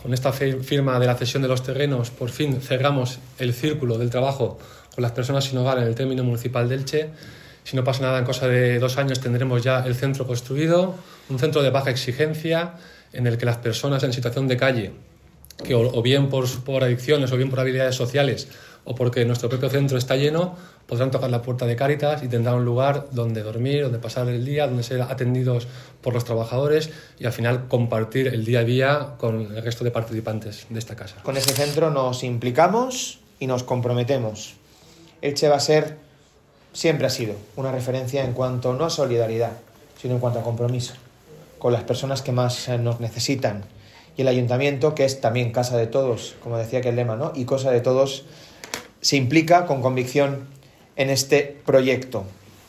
con esta firma de la cesión de los terrenos, por fin cerramos el círculo del trabajo con las personas sin hogar en el término municipal de Elche. Si no pasa nada, en cosa de dos años tendremos ya el centro construido, un centro de baja exigencia en el que las personas en situación de calle, que o, bien por, por adicciones o bien por habilidades sociales o porque nuestro propio centro está lleno, podrán tocar la puerta de Cáritas y tendrán un lugar donde dormir, donde pasar el día, donde ser atendidos por los trabajadores y al final compartir el día a día con el resto de participantes de esta casa. Con ese centro nos implicamos y nos comprometemos. Elche va a ser, siempre ha sido, una referencia en cuanto no a solidaridad, sino en cuanto a compromiso con las personas que más nos necesitan. Y el ayuntamiento, que es también casa de todos, como decía que el lema, ¿no? Y cosa de todos, se implica con convicción en este proyecto.